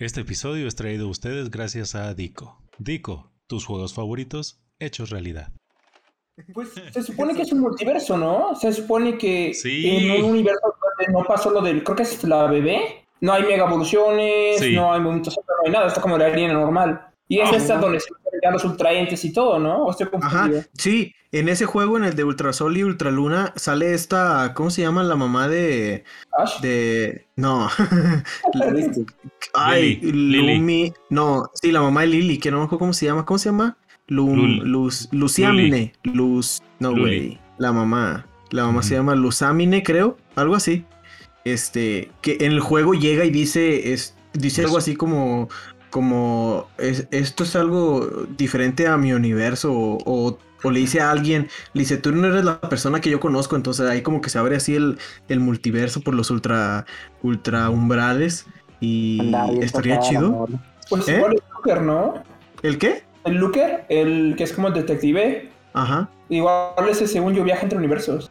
Este episodio es traído a ustedes gracias a Dico. Dico, tus juegos favoritos hechos realidad. Pues se supone que es un multiverso, ¿no? Se supone que Sí. en un universo donde no pasó lo del, creo que es la bebé, no hay mega evoluciones, Sí. no hay movimientos, no hay nada, está como la línea normal. Y es Ah. esta donde se los ultraentes y todo, ¿no? ¿O estoy Ajá, sí, en ese juego, en el de Ultrasol y Ultraluna, sale esta, ¿cómo se llama? La mamá de, Ash. de, no, ay, Lily. Lumi, no, sí, la mamá de Lily, que no me acuerdo cómo se llama, ¿cómo se llama? Lum, Luz, Luciamine, Luz, no, güey, la mamá, la mamá se llama Luzamine, creo, algo así, este, que en el juego llega y dice, es, dice algo así como, como, es- esto es algo diferente a mi universo, o, o- o le dice a alguien, le dice, tú no eres la persona que yo conozco, entonces ahí como que se abre así el, el multiverso por los ultra, ultra umbrales, y estaría chido. Pues ¿Eh? igual el Looker, ¿no? ¿El qué? El Looker, el que es como el detective, Ajá. igual ese según yo viaja entre universos.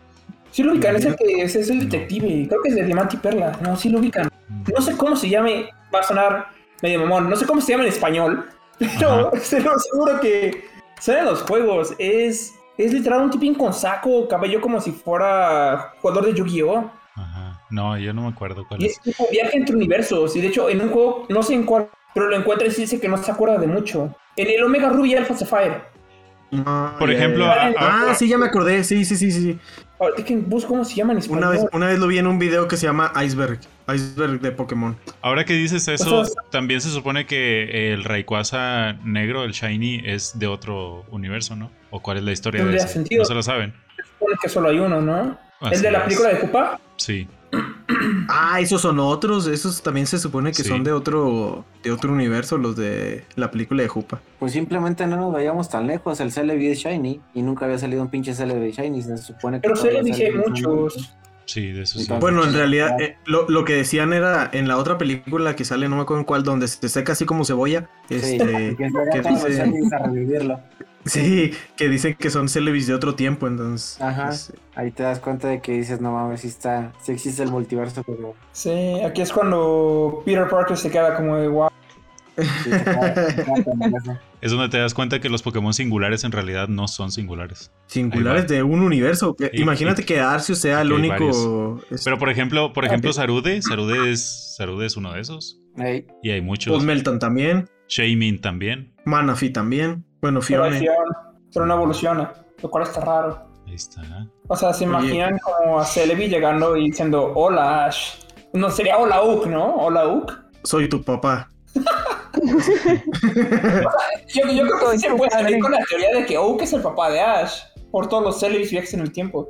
Sí lo ubican, es el que es, es el detective, creo que es de Diamante y Perla, no, sí lo ubican. No sé cómo se llame, va a sonar medio mamón, no sé cómo se llama en español, pero se lo seguro que salen los juegos. Es, es literal un tipín con saco, cabello como si fuera jugador de Yu-Gi-Oh! Ajá. No, yo no me acuerdo cuál Y es. es tipo viaje entre universos. Y de hecho, en un juego, no sé en cuál, pero lo encuentra y sí dice que no se acuerda de mucho. En el Omega Ruby Alpha Sapphire. Por ya, ejemplo, ya, ya. a- ah, sí, ya me acordé, sí, sí, sí, sí, sí. Ahorita que busco cómo se llama en español. Una vez, una vez lo vi en un video que se llama Iceberg, Iceberg de Pokémon. Ahora que dices eso, también se supone que el Rayquaza negro, el Shiny, es de otro universo, ¿no? ¿O cuál es la historia de ese? sentido. No se lo saben. Se supone que solo hay uno, ¿no? Así el de la es. película de Koopa. Sí. Ah, esos son otros, esos también se supone que Sí. son de otro, de otro universo, los de la película de Jupa. Pues simplemente no nos vayamos tan lejos. El Celebi es Shiny y nunca había salido un pinche Celebi Shiny. Se supone que. Pero son muchos. Sí, de eso sí. Bueno, en sí, realidad, eh, lo, lo que decían era en la otra película que sale, no me acuerdo en cuál, donde se seca así como cebolla. Sí, Este, que entrega ¿qué todos los dice? Sí, que dicen que son Celevis de otro tiempo, entonces. Ajá. pues, Ahí te das cuenta de que dices, no mames, sí está, sí existe el multiverso, pero Sí, aquí es cuando Peter Parker se queda como de wow. Sí. Es donde te das cuenta que los Pokémon singulares en realidad no son singulares. singulares de un universo. Y- Imagínate y- que Arceus sea el único. es- Pero por ejemplo, por ejemplo. Sarude, Sarude es, Sarude es uno de esos. Y hay muchos. Pues Melton también. Shaymin también. Manafi también. Bueno, Fiona. Pero no evoluciona, lo cual está raro. Ahí está. O sea, se Oye. imaginan como a Celebi llegando y diciendo hola Ash. No sería hola Uk, ¿no? Hola Uk. Soy tu papá. Yo, yo creo que sí se puede salir con la teoría de que Oak es el papá de Ash. Por todos los Celebis viajes en el tiempo.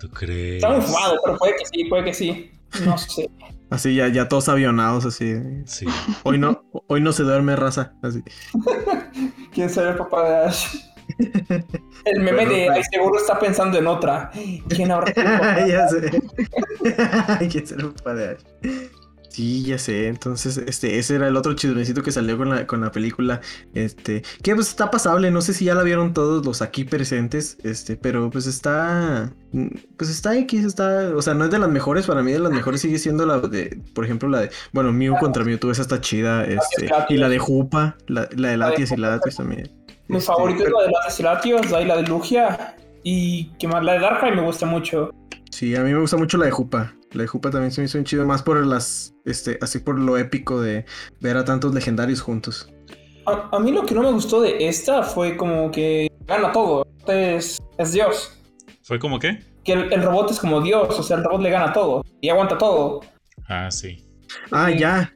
¿Tú crees? Está muy fumado, pero puede que sí, puede que sí. No sé. Así ya, ya todos avionados, así. Sí. Hoy no, hoy no se duerme raza. Así. ¿Quién será el papá de Ash? El meme Pero, de ay, seguro está pensando en otra. ¿Quién habrá sido el papá? ya sé. ¿Quién será el papá de Ash? Sí, ya sé. Entonces, este, ese era el otro chismecito que salió con la, con la película. Este, que pues está pasable. No sé si ya la vieron todos los aquí presentes. Este, pero pues está. Pues está X, está. O sea, no es de las mejores. Para mí, de las mejores sigue siendo la de. Por ejemplo, la de. Bueno, Mew contra Mewtwo, esa está chida. Este, Latios. y la de Jupa. La, la de La de Latias y. Latios también. Mi Este, favorito es la de las Latios, ahí la de Lugia. Y que más, la de Darkrai me gusta mucho. Sí, a mí me gusta mucho la de Jupa. La de Jupa también se me hizo un chido, más por las, este, así por lo épico de ver a tantos legendarios juntos. A, a mí lo que no me gustó de esta fue como que gana todo. Es, es Dios. ¿Fue como qué? Que el, el robot es como Dios, o sea, el robot le gana todo y aguanta todo. Ah, sí. Ah, ya.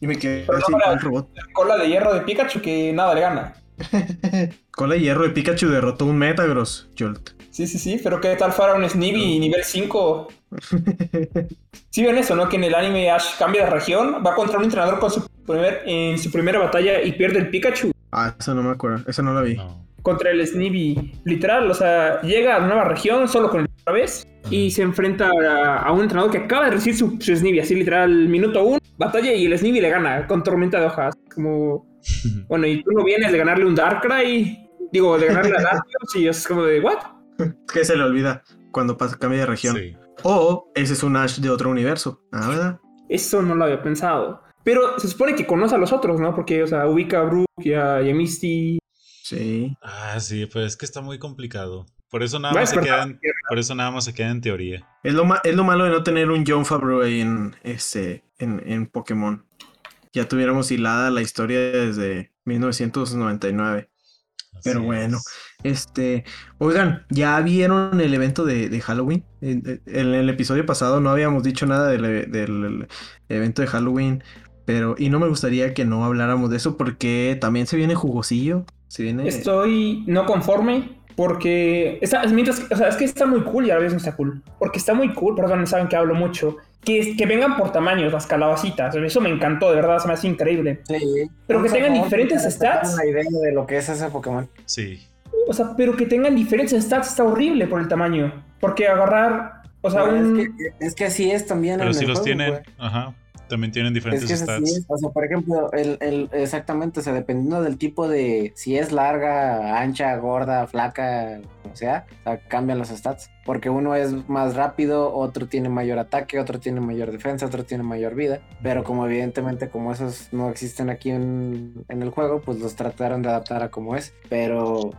y me quedé Pero así no, con el robot. Cola de hierro de Pikachu que nada le gana. Cola de hierro de Pikachu derrotó un Metagross, Jolt. Sí, sí, sí, pero ¿qué tal fuera un Snivy nivel 5? Sí ven eso, ¿no? Que en el anime Ash cambia de región, va contra un entrenador con su primer, en su primera batalla y pierde el Pikachu ah, esa no me acuerdo, esa no la vi. No. contra el Snivy. Literal, o sea, llega a la nueva región solo con el otra vez y se enfrenta a, a un entrenador que acaba de recibir su, su Snivy, así literal, minuto uno, batalla y el Snivy le gana con tormenta de hojas. Como, bueno, y tú no vienes de ganarle un Darkrai, digo, de ganarle a Latios y es como de, ¿what? Que se le olvida cuando pasa, cambia de región. Sí. O ese es un Ash de otro universo. Ah, ¿verdad? Eso no lo había pensado. Pero se supone que conoce a los otros, ¿no? Porque, o sea, ubica a Brook y a, y a Misty. Sí. Ah, sí, pues es que está muy complicado. Por eso nada más se quedan, por eso nada más se queda en teoría. Es lo, es lo malo de no tener un John Favreau ahí en, este, en, en Pokémon. Ya tuviéramos hilada la historia desde 1999. Pero bueno. es. Este, oigan, ¿ya vieron el evento de, de Halloween? En, en el episodio pasado no habíamos dicho nada del, del evento de Halloween, pero y no me gustaría que no habláramos de eso porque también se viene jugosillo, se viene... Estoy no conforme porque está, mientras, o sea, es que está muy cool y a la vez no está cool. Porque está muy cool, perdón, saben que hablo mucho. Que, que vengan por tamaños las calabacitas. Eso me encantó, de verdad, se me hace increíble. Sí. Pero que tengan diferentes stats. La idea de lo que es ese Pokémon. Sí. O sea, pero que tengan diferentes stats está horrible por el tamaño. Porque agarrar, o sea, un... es, que, es que así es también Pero en si el los juego, tienen, ajá, también tienen Es diferentes que es así stats. es. O sea, por ejemplo, el, el, exactamente, o sea, dependiendo del tipo de, si es larga, ancha, gorda, flaca, o sea, o sea, cambian los stats. Porque uno es más rápido, otro tiene mayor ataque, otro tiene mayor defensa, otro tiene mayor vida. Pero como evidentemente como esos no existen aquí en, en el juego, pues los trataron de adaptar a como es. Pero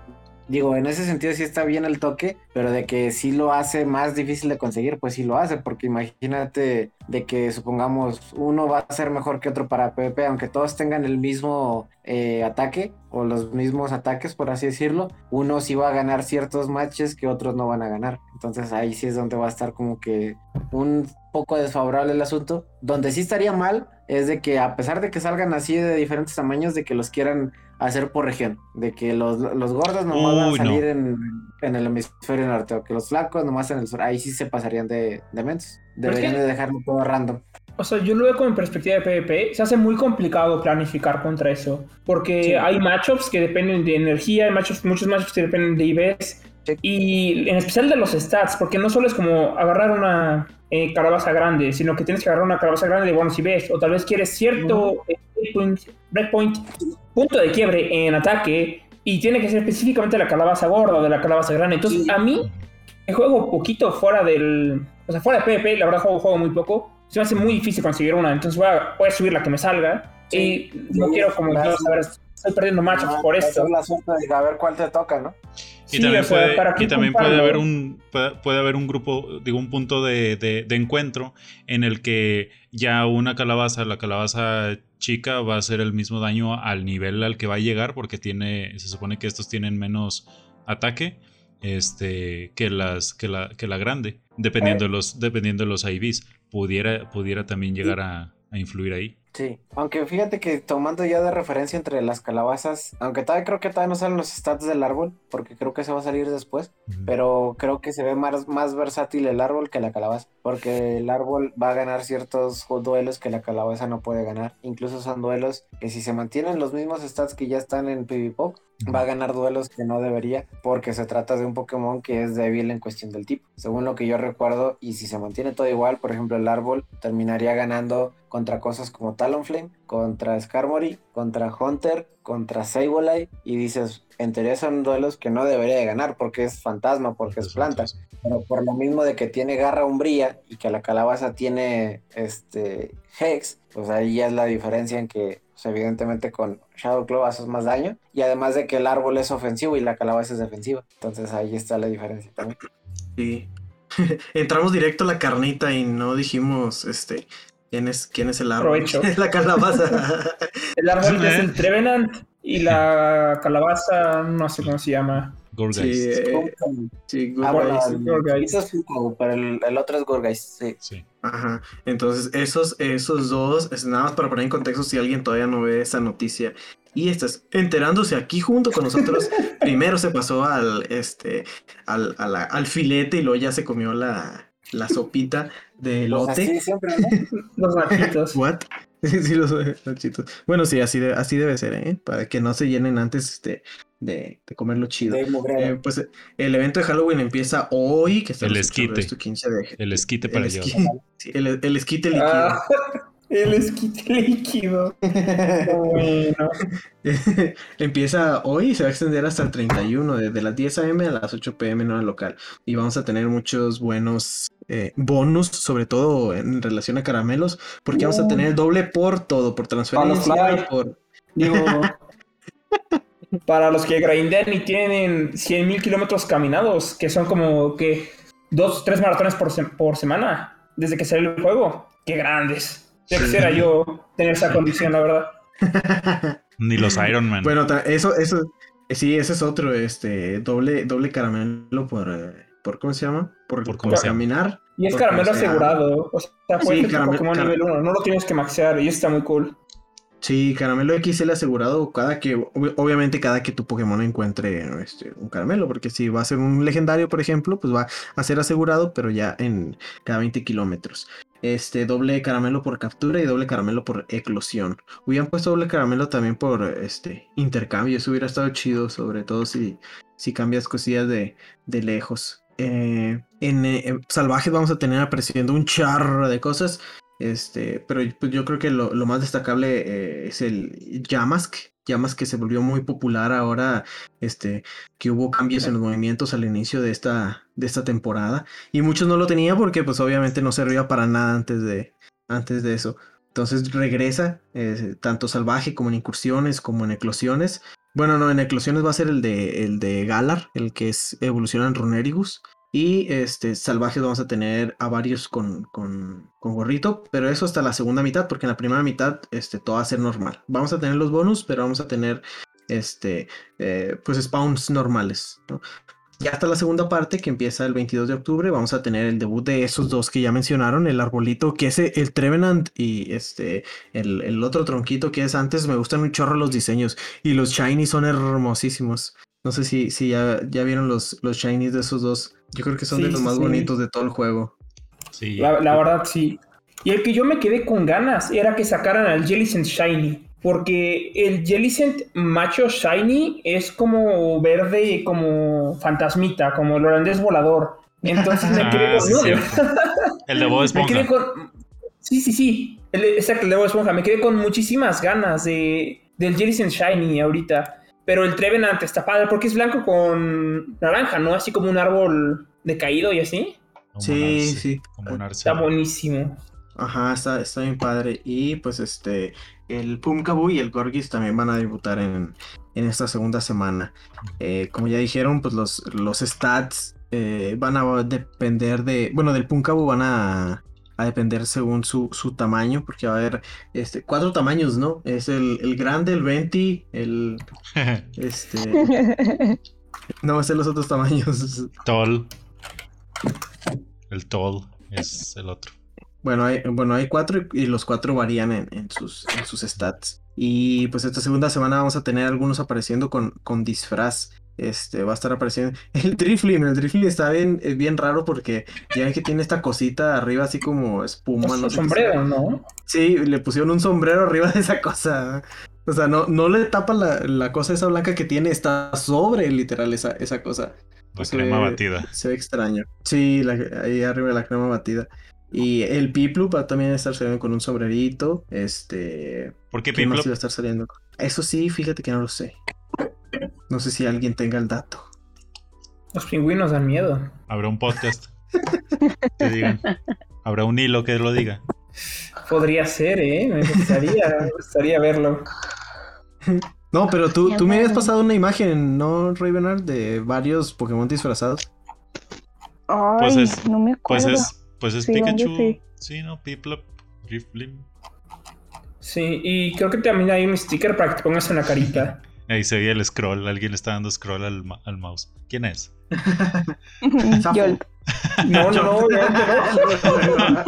Digo, en ese sentido sí está bien el toque, pero de que sí lo hace más difícil de conseguir, pues sí lo hace, porque imagínate de que supongamos uno va a ser mejor que otro para PvP, aunque todos tengan el mismo eh, ataque o los mismos ataques, por así decirlo, uno sí va a ganar ciertos matches que otros no van a ganar. Entonces ahí sí es donde va a estar como que un poco desfavorable el asunto. Donde sí estaría mal es de que a pesar de que salgan así de diferentes tamaños, de que los quieran hacer por región, de que los, los gordos nomás van a Uy, no. salir en, en el hemisferio norte, o que los flacos nomás en el sur, ahí sí se pasarían de, de mensos. Deberían que- de dejarlo todo random. O sea, yo lo veo como en perspectiva de PvP. Se hace muy complicado planificar contra eso. Porque Sí. hay matchups que dependen de energía, hay matchups, muchos matchups que dependen de IVs. Sí. Y en especial de los stats, porque no solo es como agarrar una eh, calabaza grande, sino que tienes que agarrar una calabaza grande de buenos IVs. O tal vez quieres cierto eh, breakpoint, breakpoint, punto de quiebre en ataque. Y tiene que ser específicamente la calabaza gorda o de la calabaza grande. Entonces, Sí. a mí, que juego poquito fuera del. O sea, fuera de PvP, la verdad juego, juego muy poco. Se me hace muy difícil conseguir una. Entonces voy a, voy a subir la que me salga. Sí. Y no quiero como saber, estoy perdiendo matchups por Hacer esto. la suerte de a ver cuál te toca, ¿no? Y Sí, también, sea, puede, ¿para qué y también puede haber un puede, puede haber un grupo, digo, un punto de, de- de encuentro en el que ya una calabaza, la calabaza chica, va a hacer el mismo daño al nivel al que va a llegar, porque tiene, se supone que estos tienen menos ataque este, que, las, que, la, que la grande, dependiendo de los, dependiendo de los IVs. Pudiera, pudiera también llegar a, a influir ahí. Sí, aunque fíjate que tomando ya de referencia entre las calabazas, aunque todavía creo que todavía no salen los stats del árbol, porque creo que se va a salir después, pero creo que se ve más, más versátil el árbol que la calabaza, porque el árbol va a ganar ciertos duelos que la calabaza no puede ganar, incluso son duelos que si se mantienen los mismos stats que ya están en PvPop, va a ganar duelos que no debería, porque se trata de un Pokémon que es débil en cuestión del tipo, según lo que yo recuerdo, y si se mantiene todo igual, por ejemplo el árbol terminaría ganando contra cosas como Talonflame, contra Skarmory, contra Hunter, contra Sableye, y dices, en teoría son duelos que no debería de ganar porque es fantasma, porque es planta, pero por lo mismo de que tiene garra umbría y que la calabaza tiene este Hex, pues ahí ya es la diferencia en que pues, evidentemente con Shadow Claw haces más daño y además de que el árbol es ofensivo y la calabaza es defensiva, entonces ahí está la diferencia también. Sí. Entramos directo a la carnita y no dijimos este quién es quién es el árbol. Provecho. la calabaza. El árbol es el Trevenant y la calabaza, no sé cómo se llama. Gorgeist. sí, Gorgeist. es pero el, el otro es Gorgeist, sí. Sí. Ajá. Entonces, esos, esos dos, es nada más para poner en contexto si alguien todavía no ve esa noticia. Y estás enterándose aquí junto con nosotros. Primero se pasó al este al, a la- al filete y luego ya se comió la, la sopita de Pues elote. así siempre, ¿no? Los machitos. What? sí, los nachitos. Bueno, sí, así, de- así debe ser, ¿eh? Para que no se llenen antes este, de, de comerlo chido. Eh, pues el evento de Halloween empieza hoy, que estamos El esquite. esto 15 de El esquite para el esqui- sí, el, el esquite líquido. Ah, El esquite líquido. Bueno. Empieza hoy y se va a extender hasta el 31, desde las 10 a.m. a las 8 p.m. en hora local. Y vamos a tener muchos buenos eh, bonus, sobre todo en relación a caramelos, porque vamos a tener el doble por todo, por transferencia, fly. por... Digo, para los que grindean y tienen 100.000 kilómetros caminados, que son como que dos, tres maratones por, se- por semana, desde que salió el juego. ¡Qué grandes! Ya Sí. quisiera yo tener esa condición, la verdad. Ni los Iron Man. Bueno, eso, eso, sí, ese es otro, este, doble, doble caramelo por, por ¿cómo se llama? Por, Por caminar. Y es caramelo asegurado. O sea, puede Sí, caramelo- Pokémon cara- nivel 1. No lo tienes que maxear y eso está muy cool. Sí, caramelo XL asegurado cada que, ob- obviamente cada que tu Pokémon encuentre este, un caramelo, porque si va a ser un legendario, por ejemplo, pues va a ser asegurado, pero ya en cada 20 kilómetros. Este, doble caramelo por captura y doble caramelo por eclosión. Hubieran puesto doble caramelo también por este intercambio, eso hubiera estado chido, sobre todo si, si cambias cosillas de, de lejos. Eh, en, eh, Salvajes vamos a tener apareciendo un charro de cosas. Este, pero pues, yo creo que lo, más destacable eh, es el Yamask. Yamask que se volvió muy popular ahora, este, que hubo cambios en los movimientos al inicio de esta, de esta temporada. Y muchos no lo tenían porque pues obviamente no servía para nada antes de, antes de eso. Entonces regresa, eh, tanto salvaje como en incursiones, como en eclosiones. Bueno, no, en eclosiones va a ser el de, el de Galar, el que es evoluciona en Runerigus. Y este, salvajes vamos a tener a varios con, con, con gorrito, pero eso hasta la segunda mitad, porque en la primera mitad este, todo va a ser normal. Vamos a tener los bonus, pero vamos a tener este, eh, pues spawns normales. ¿no? Ya hasta la segunda parte, que empieza el 22 de octubre, vamos a tener el debut de esos dos que ya mencionaron, el arbolito, que es el Trevenant y este, el, el otro tronquito que es antes, me gustan un chorro los diseños y los shiny son hermosísimos. No sé si, si ya, ya vieron los, los shinies de esos dos. Yo creo que son de los más sí. bonitos de todo el juego. Sí. La, la verdad, sí. Y el que yo me quedé con ganas era que sacaran al Jellicent Shiny. Porque el Jellicent macho Shiny es como verde, como fantasmita, como el holandés volador. Entonces me quedé Ah, con. sí, no, cierto. El de Bob me Esponja. quedé con. Sí, sí, sí. El, exacto, el de Bob Esponja. Me quedé con muchísimas ganas de, del Jellicent Shiny ahorita. Pero el Trevenant está padre porque es blanco con naranja, ¿no? Así como un árbol decaído y así. Como Sí, arce, sí. Como un arce. Está buenísimo. Ajá, está, está bien padre. Y pues este, el Pumkabu y el Gorgis también van a debutar en, en esta segunda semana. Eh, como ya dijeron, pues los, los stats eh, van a depender de, bueno, del Pumkabu van a, a depender según su, su tamaño, porque va a haber este, cuatro tamaños, ¿no? Es el, el grande, el 20, el, este, no ser los otros tamaños. Toll. El Toll es el otro. Bueno, hay, bueno, hay cuatro y, y los cuatro varían en, en sus, en sus stats. Y pues esta segunda semana vamos a tener algunos apareciendo con, con disfraz. Este, va a estar apareciendo el Driflim. El Driflim está bien, bien raro porque ya ven que tiene esta cosita arriba así como espuma. Es no un sé sombrero, ¿no? Sí, le pusieron un sombrero arriba de esa cosa. O sea, no, no le tapa la, la cosa esa blanca que tiene, está sobre literal esa, esa cosa. La Se crema ve- batida. Se ve extraño. Sí, la- ahí arriba la crema batida. Y el Piplup va a también estar saliendo con un sombrerito. Este. ¿Por qué ¿Qué más Piplup? iba a estar saliendo? Eso sí, fíjate que no lo sé. No sé si alguien tenga el dato. Los pingüinos dan miedo. Habrá un podcast. que digan. Habrá un hilo que lo diga. Podría ser, ¿eh? Me gustaría, me gustaría verlo. No, pero tú, tú me habías pasado una imagen, ¿no, Ravenard? De varios Pokémon disfrazados. Ay, Pues es- no me Pues acuerdo. es, pues es Sí, ¿dónde Pikachu. sí? Sí, ¿no? Piplup. Drifblim. Sí, y creo que también hay un sticker para que te pongas en la carita. Ahí se veía el scroll. Alguien le está dando scroll al, ma- al mouse. ¿Quién es? Yo, No, no, no, no.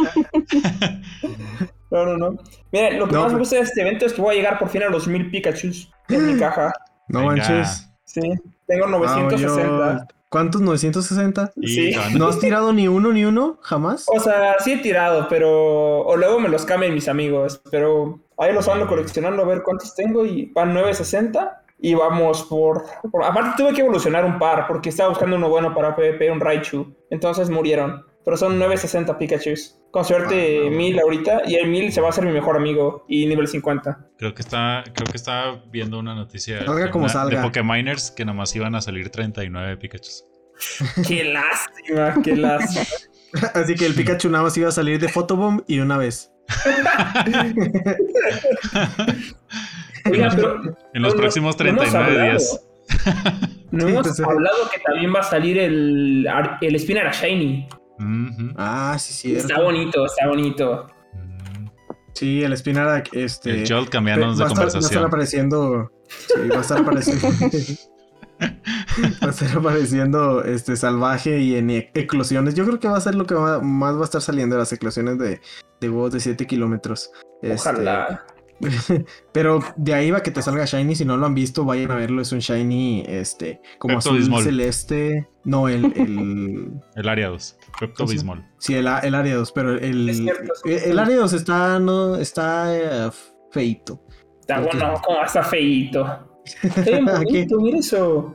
No, no, no. Mira, lo que No, más me pues- gusta de este evento es que voy a llegar por fin a los 1000 Pikachus en mi caja. No Venga. manches. Sí, tengo 960. Ah, ¿Cuántos? ¿960? Y Sí. ¿No has tirado ni uno ni uno? ¿Jamás? O sea, sí he tirado, pero. O luego me los cambian mis amigos. Pero ahí los ando coleccionando a ver cuántos tengo. Y van 960. Y vamos por, por- Aparte, tuve que evolucionar un par. Porque estaba buscando uno bueno para PvP, un Raichu. Entonces murieron. Pero son 960 Pikachus. con suerte mil ahorita y el mil se va a hacer mi mejor amigo y nivel 50. Creo que está, creo que estaba viendo una noticia Salga de como una- salga. de Pokeminers que nomás iban a salir 39 Pikachu. Qué lástima, qué lástima. Así que el Pikachu nada más iba a salir de Photobomb y una vez. Oiga, pero En los no- próximos no hemos 39 hablado. días. No Sí, hemos entonces- hablado que también va a salir el, el Spinner Shiny. Ah, sí, cierto. Está bonito, está bonito. Sí, el Spinarak, este. El Jolt cambiándonos de va estar- Va a estar conversación. apareciendo. Sí, va a estar apareciendo. va a estar apareciendo este salvaje y en e- eclosiones. Yo creo que va a ser lo que va- más va a estar saliendo las eclosiones de, de huevos de 7 kilómetros. Este, Ojalá. Pero de ahí va que te salga Shiny. Si no lo han visto, vayan a verlo. Es un Shiny, este, como Pepto azul Bismol. celeste. No, el, el, El Ariados. Pepto ¿Cómo se Bismol. Sí, el, el Ariados, pero el, cierto, sí. el, el Ariados está, no, está eh, feito. Está ¿por qué? bueno, como está feito. Está bien bonito, mira eso.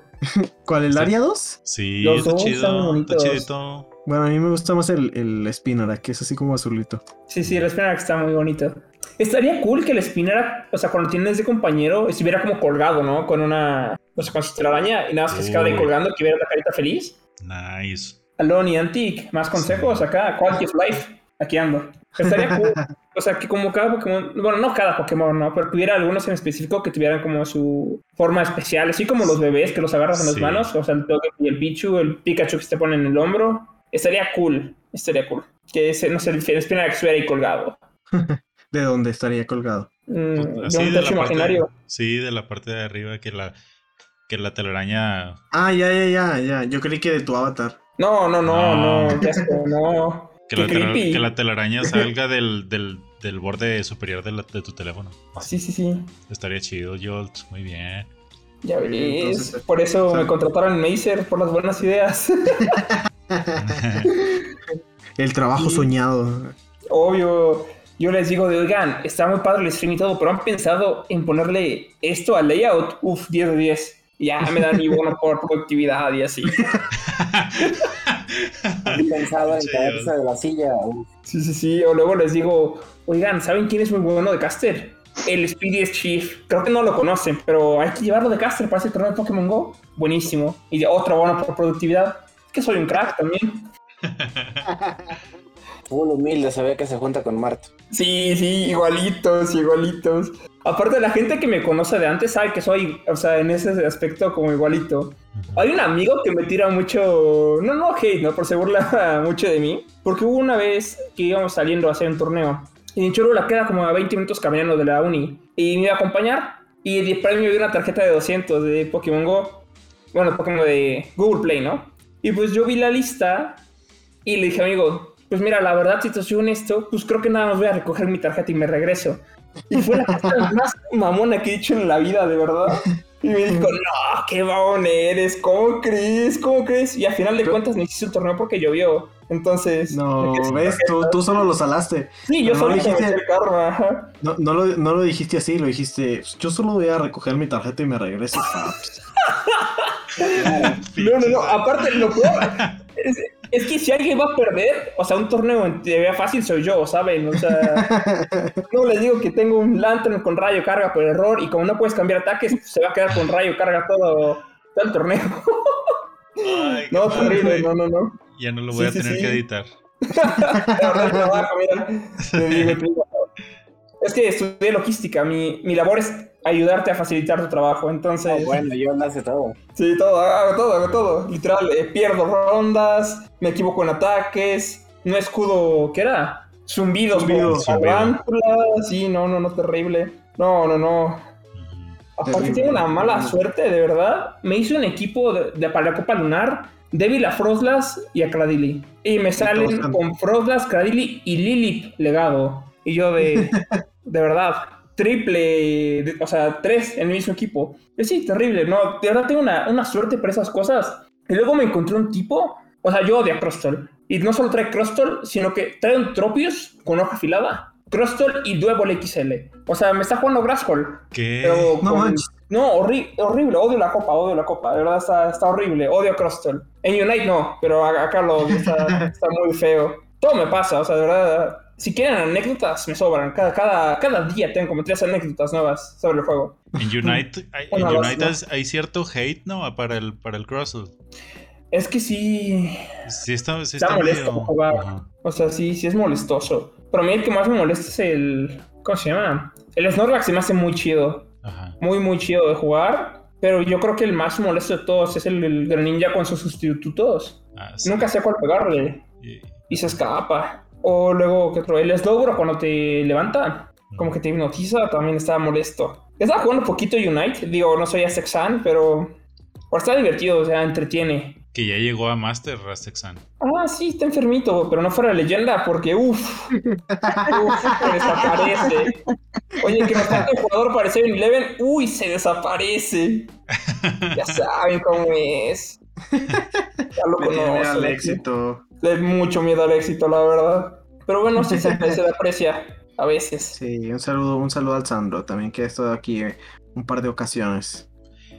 ¿Cuál, el Sí. Ariados? Sí, Los está dos están chido. Está chidito. Bueno, a mí me gusta más el, el Spinner, que es así como azulito. Sí, sí, el Spinner está muy bonito. Estaría cool que el Spinner, o sea, cuando tienes de compañero, estuviera como colgado, ¿no? Con una, o sea, con su telaraña y nada más que se ahí Uy. colgando, que hubiera la carita feliz. Nice. Alon y Antic, más consejos acá, Quality of Life, aquí ando. Estaría cool. O sea, que como cada Pokémon, bueno, no cada Pokémon, ¿no? Pero que hubiera algunos en específico que tuvieran como su forma especial, así como los bebés que los agarras en las Sí. manos, o sea, el Togepi y el Pichu, el Pikachu que se te pone en el hombro. Estaría cool, estaría cool. Que ese, no sé, el Spinner que estuviera ahí colgado. ¿De dónde estaría colgado? Mm, Pues, de de la parte- imaginario. sí, de la parte de arriba que la, que la telaraña. Ah, ya, ya, ya, ya. Yo creí que de tu avatar. No, no, no, No. asco, no. Que la, que la telaraña salga del, del, del borde superior de, la- de tu teléfono. Sí, sí, sí. Estaría chido, Jolt. Muy bien. Ya. Entonces, por eso me contrataron en Mazer, por las buenas ideas. El trabajo soñado. Obvio. Yo les digo de, oigan, está muy padre el stream y todo, pero han pensado en ponerle esto al layout. Uf, 10 de 10. Y Ya me dan mi bono por productividad y así. Han pensado en Sí, caerse de la silla. Uf, Sí, sí, sí. O luego les digo, oigan, ¿saben quién es muy bueno de caster? El Speediest Chief. Creo que no lo conocen, pero hay que llevarlo de caster para ese torneo de Pokémon Go. Buenísimo. Y de otro bono por productividad. Que soy un crack también. Full humilde, ve que se junta con Marto. Sí, sí, igualitos, igualitos. Aparte, la gente que me conoce de antes sabe que soy, o sea, en ese aspecto como igualito. Hay un amigo que me tira mucho, no, no hate, ¿no? Por se burla mucho de mí. Porque hubo una vez que íbamos saliendo a hacer un torneo. Y en Cholula queda como a 20 minutos caminando de la uni. Y me iba a acompañar. Y de premio vi una tarjeta de 200 de Pokémon Go. Bueno, Pokémon de Google Play, ¿no? Y pues yo vi la lista y le dije, amigo, pues mira, la verdad, si te soy honesto, pues creo que nada más voy a recoger mi tarjeta y me regreso. Y fue la cosa más mamona que he dicho en la vida, de verdad. Y me dijo, no, qué babón eres, ¿cómo crees? ¿Cómo crees? Y al final de cuentas me hiciste el torneo porque llovió. Entonces... No, ves, tú, solo lo salaste. Sí, yo no solo dijiste- dijiste karma. No, no, lo, no lo dijiste así, lo dijiste. Yo solo voy a recoger mi tarjeta y me regreso. No, no, no. Aparte, lo peor es, es que si alguien va a perder, o sea, un torneo en teoría fácil soy yo, ¿saben? O sea, no les digo que tengo un Lantern con rayo carga por error y como no puedes cambiar ataques, se va a quedar con rayo carga todo, todo el torneo. Ay, No, padre. terrible, no, no, no. Ya no lo voy Sí, a tener sí. que editar. Es que estudié logística, mi, mi labor es ayudarte a facilitar tu trabajo, entonces... Oh, bueno, yo lo hace todo. Sí, todo, hago todo, hago todo. Literal, eh, pierdo rondas, me equivoco en ataques, no escudo, ¿qué era? Zumbidos, Zumbido. con tarántulas, sí, no, no, no, terrible. No, no, no. Aparte tengo una mala suerte, de verdad. Me hice un equipo de, de- para la Copa Lunar, débil a Froslas y a Cradily. Y me salen con Froslas, Cradily y Lilip legado. Y yo de, de verdad, triple, de- o sea, tres en el mismo equipo. Y sí, terrible, no, de verdad tengo una, una suerte para esas cosas. Y luego me encontré un tipo, o sea, yo odio a Crostol. Y no solo trae Crostol, sino que trae un Tropius con hoja afilada. Crostol y Duevol XL. O sea, me está jugando Grasshole. ¿Qué? Pero No con- manches. no, horri- horrible, odio la copa, odio la copa, de verdad está, está horrible, odio a Crostal. En Unite no, pero a- acá lo está, está muy feo. todo me pasa, o sea, de verdad. Si quieren anécdotas, me sobran. Cada, cada, cada día tengo como tres anécdotas nuevas sobre el juego. En Unite, hay, en Bueno, los- Unite hay- hay cierto hate, ¿no? Para el, para el Crossroad. Es que sí. Sí está, sí Está está molesto medio- jugar. O sea, sí, sí es molestoso. Pero a mí el que más me molesta es el. ¿Cómo se llama? El Snorlax se me hace muy chido. Ajá. Muy, muy chido de jugar. Pero yo creo que el más molesto de todos es el, el Greninja con sus sustitutos. Ah, sí. Nunca sé cuál pegarle. Y- Y se escapa. O luego, ¿qué otro? El Slowbro cuando te levanta. Como que te hipnotiza, también está molesto. Estaba jugando un poquito Unite. Digo, no soy Aztexan, pero. Pero está divertido, o sea, entretiene. Que ya llegó a Master Rastexan. Ah, sí, está enfermito, pero no fuera leyenda porque, uff, uff, se desaparece. Oye, que nos falta un jugador para el 7-Eleven, uy, se desaparece. Ya saben cómo es. Ya lo conocen. al éxito. Le da mucho miedo al éxito, la verdad. Pero bueno, sí se, se le aprecia a veces. Sí, un saludo, un saludo al Sandro, también que ha estado aquí eh, un par de ocasiones.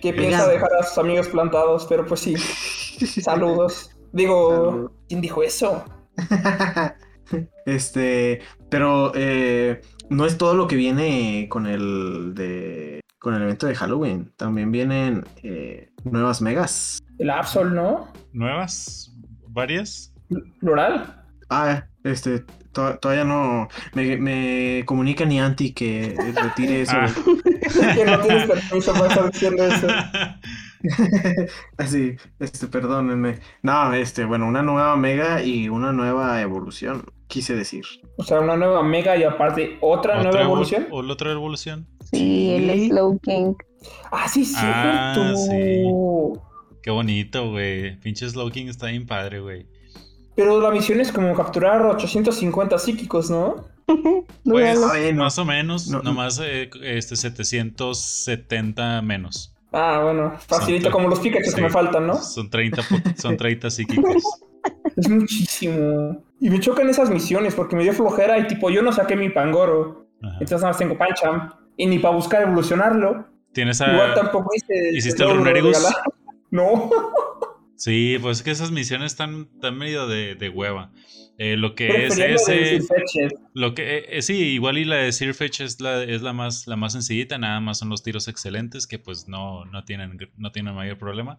Que piensa dejar a sus amigos plantados, pero pues sí. Saludos. Digo. ¿quién dijo eso? este, pero eh, no es todo lo que viene con el de con el evento de Halloween. También vienen eh, nuevas megas. El Absol, ¿no? ¿Nuevas? ¿Varias? Plural. Ah, este, to- todavía no me, me comunica Nianti que retire eso. Ah. que no tienes permiso para estar diciendo eso. Así, este, perdónenme. No, este, bueno, una nueva mega y una nueva evolución, quise decir. O sea, una nueva mega y aparte otra, nueva ¿Otra evo- evolución. ¿O la otra evolución? Sí, el. Slow King. Ah, sí, cierto. Ah, sí. Qué bonito, güey. Pinche Slowking está bien padre, güey. Pero la misión es como capturar 850 psíquicos, ¿no? Pues, Dúdalo. Ay, no. más o menos, No, no. nomás eh, este 770 menos. Ah, bueno, facilito como los Pikachu sí. que me faltan, ¿no? Son 30, po- son 30 psíquicos. Es muchísimo. Y me chocan esas misiones porque me dio flojera y tipo, yo no saqué mi Pangoro. Ajá. Entonces nada más tengo Pancham. Y ni para buscar evolucionarlo. Tienes Igual a... tampoco hice... ¿hiciste el Runerigus? regalar. No. Sí, pues es que esas misiones están, están medio de, de hueva. Eh, lo que es ese... Lo que, eh, eh, sí, igual y la de Sirfetch es la, es la más, la más sencillita, nada más son los tiros excelentes que pues no, no tienen, no tienen mayor problema.